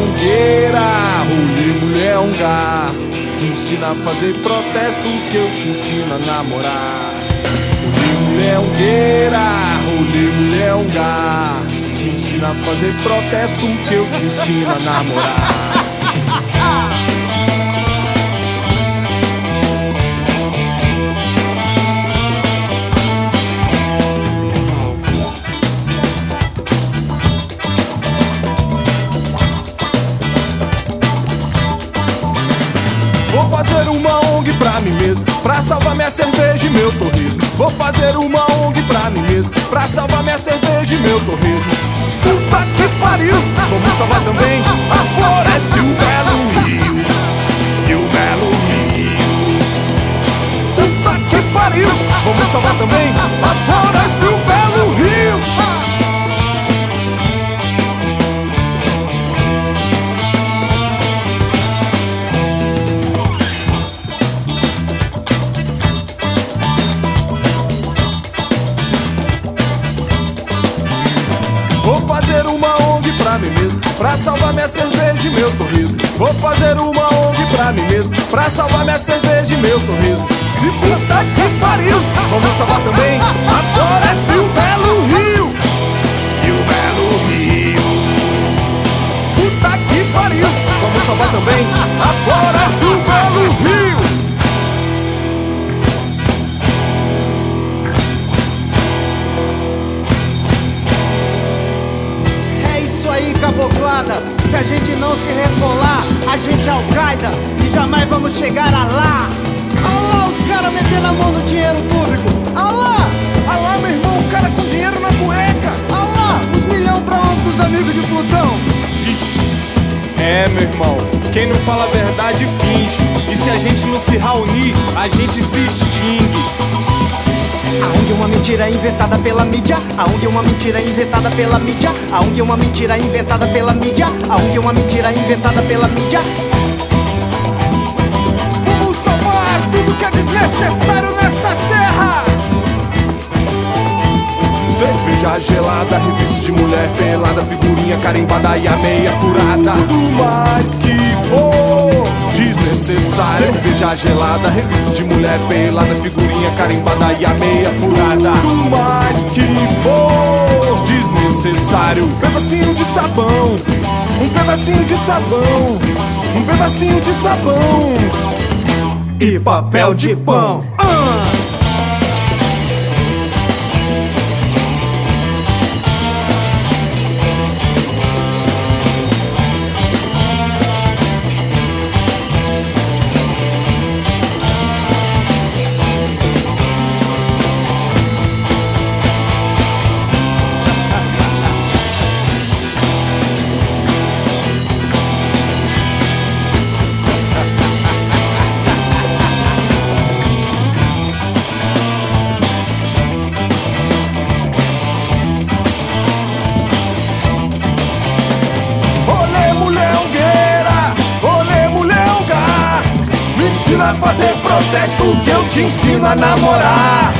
mangueira, rolê mulher é um gar. Ensina a fazer protesto que eu te ensino a namorar. Mulher ungueira, rolê mulher é um é ensina a fazer protesto que eu te ensino a namorar. Fazer uma ONG pra mim mesmo, pra salvar minha cerveja e meu torresmo. Vou fazer uma ONG pra mim mesmo, pra salvar minha cerveja e meu torresmo. Puta que pariu! Vamos salvar também a floresta e o belo rio. E o belo rio. Puta que pariu! Vamos salvar também a floresta pra salvar minha cerveja e meu torresmo. Vou fazer uma ONG pra mim mesmo, pra salvar minha cerveja e meu torresmo. E puta que pariu! Vamos salvar também a floresta e o belo rio. E o belo rio. Puta que pariu! Vamos salvar também a floresta Se a gente não se resbolar, a gente é Al-Qaeda e jamais vamos chegar a lá. Alá, os caras metendo a mão no dinheiro público. Alá, Alá, meu irmão, o cara com dinheiro na cueca. alá, os milhão pra onde dos amigos de Plutão. É, meu irmão, quem não fala a verdade finge. E se a gente não se reunir, a gente se extingue. Aonde uma mentira inventada pela mídia? Aonde uma mentira inventada pela mídia? Aonde uma mentira inventada pela mídia? Aonde uma mentira inventada pela mídia? Cerveja gelada, revista de mulher pelada, figurinha carimbada e a meia furada. Tudo mais que for desnecessário. Cerveja gelada, revista de mulher pelada, figurinha carimbada e a meia furada. Tudo mais que for desnecessário. Pedacinho de sabão, um pedacinho de sabão, um pedacinho de sabão e papel de pão. Fazer protesto que eu te ensino a namorar.